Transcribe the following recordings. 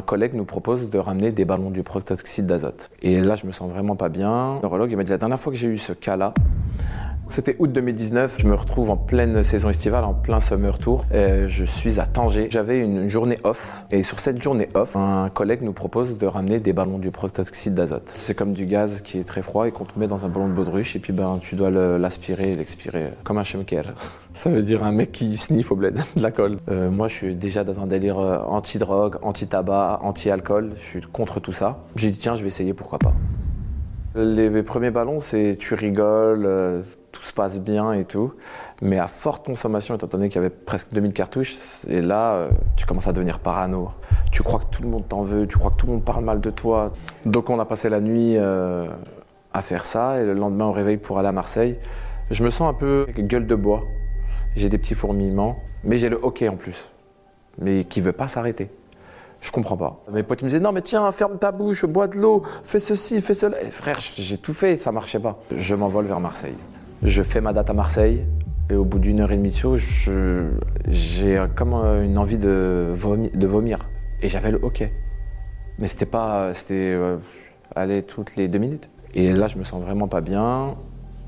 un collègue nous propose de ramener des ballons du protoxyde d'azote. Et là, je me sens vraiment pas bien. Le neurologue il m'a dit la dernière fois que j'ai eu ce cas-là, c'était août 2019, je me retrouve en pleine saison estivale, en plein summer tour. Et je suis à Tanger. J'avais une journée off et sur cette journée off, un collègue nous propose de ramener des ballons du protoxyde d'azote. C'est comme du gaz qui est très froid et qu'on te met dans un ballon de baudruche et puis ben tu dois l'aspirer et l'expirer comme un chemker. Ça veut dire un mec qui sniffe au bled de la colle. Euh, moi je suis déjà dans un délire euh, anti-drogue, anti-tabac, anti-alcool. Je suis contre tout ça. J'ai dit tiens je vais essayer pourquoi pas. Les premiers ballons, c'est tu rigoles, euh, tout se passe bien et tout. Mais à forte consommation, étant donné qu'il y avait presque 2000 cartouches, et là, euh, tu commences à devenir parano. Tu crois que tout le monde t'en veut, tu crois que tout le monde parle mal de toi. Donc on a passé la nuit euh, à faire ça, et le lendemain au réveil pour aller à Marseille, je me sens un peu gueule de bois. J'ai des petits fourmillements, mais j'ai le hockey en plus, mais qui veut pas s'arrêter. Je comprends pas. Mes potes me disaient non mais tiens ferme ta bouche, bois de l'eau, fais ceci, fais cela. Et frère, j'ai tout fait, ça marchait pas. Je m'envole vers Marseille. Je fais ma date à Marseille et au bout d'une heure et demie de show, j'ai comme une envie de, vomir. Et j'avais le hockey. Mais c'était pas, c'était euh, toutes les deux minutes. Et là, je me sens vraiment pas bien.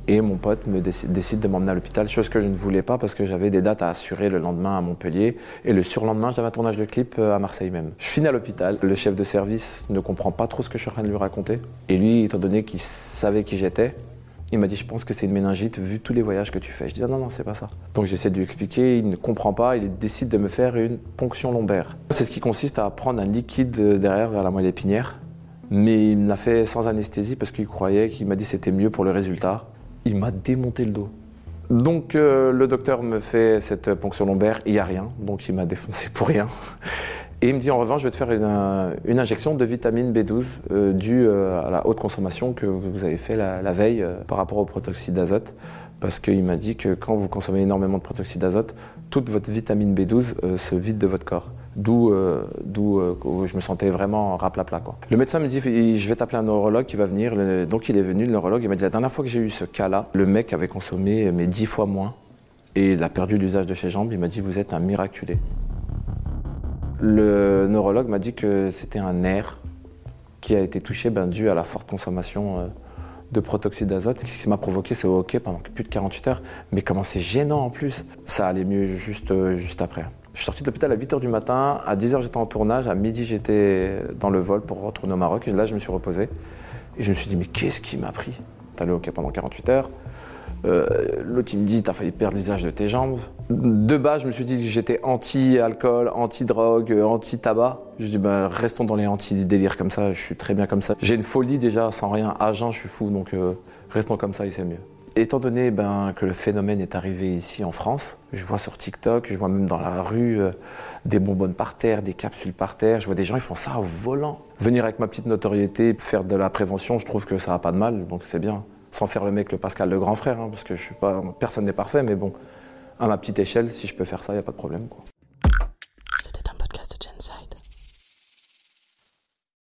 Et mon pote me décide, de m'emmener à l'hôpital, chose que je ne voulais pas parce que j'avais des dates à assurer le lendemain à Montpellier. Et le surlendemain, j'avais un tournage de clip euh, à Marseille même. Je finis à l'hôpital. Le chef de service ne comprend pas trop ce que je suis en train de lui raconter. Et lui, étant donné qu'il savait qui j'étais, il m'a dit Je pense que c'est une méningite vu tous les voyages que tu fais. Je dis ah Non, non, c'est pas ça. Donc j'essaie de lui expliquer. Il ne comprend pas. Il décide de me faire une ponction lombaire. C'est ce qui consiste à prendre un liquide derrière vers la moelle épinière. Mais il me l'a fait sans anesthésie parce qu'il croyait qu'il m'a dit c'était mieux pour le résultat il m'a démonté le dos. Donc euh, le docteur me fait cette ponction lombaire, il n'y a rien, donc il m'a défoncé pour rien. Et il me dit en revanche, je vais te faire une, euh, injection de vitamine B12 euh, due à la haute consommation que vous avez fait la, veille par rapport au protoxyde d'azote. Parce qu'il m'a dit que quand vous consommez énormément de protoxyde d'azote, toute votre vitamine B12 se vide de votre corps. D'où euh, euh, je me sentais vraiment raplapla. Quoi. Le médecin me dit Je vais t'appeler un neurologue qui va venir. donc il est venu, le neurologue. Il m'a dit La dernière fois que j'ai eu ce cas-là, le mec avait consommé mais dix fois moins et il a perdu l'usage de ses jambes. Il m'a dit Vous êtes un miraculé. Le neurologue m'a dit que c'était un nerf qui a été touché ben, dû à la forte consommation euh, de protoxyde d'azote. Ce qui m'a provoqué, c'est OK pendant plus de 48 heures. Mais comment c'est gênant en plus? Ça allait mieux juste, juste après. Je suis sorti de l'hôpital à 8h du matin, à 10h j'étais en tournage, à midi j'étais dans le vol pour retourner au Maroc, et là je me suis reposé. Et je me suis dit, mais qu'est-ce qui m'a pris T'as le hockey pendant 48 heures? Euh, L'autre il me dit, t'as failli perdre l'usage de tes jambes. De base, je me suis dit que j'étais anti-alcool, anti-drogue, anti-tabac. Je dis, ben, restons dans les anti-délires comme ça, je suis très bien comme ça. J'ai une folie déjà, sans rien, agent, je suis fou, donc euh, restons comme ça et c'est mieux. Étant donné ben, que le phénomène est arrivé ici en France, je vois sur TikTok, je vois même dans la rue euh, des bonbonnes par terre, des capsules par terre, je vois des gens, ils font ça au volant. Venir avec ma petite notoriété, faire de la prévention, je trouve que ça n'a pas de mal, donc c'est bien. Sans faire le mec le Pascal le grand frère, hein, parce que personne n'est parfait, mais bon, à ma petite échelle, si je peux faire ça, il n'y a pas de problème.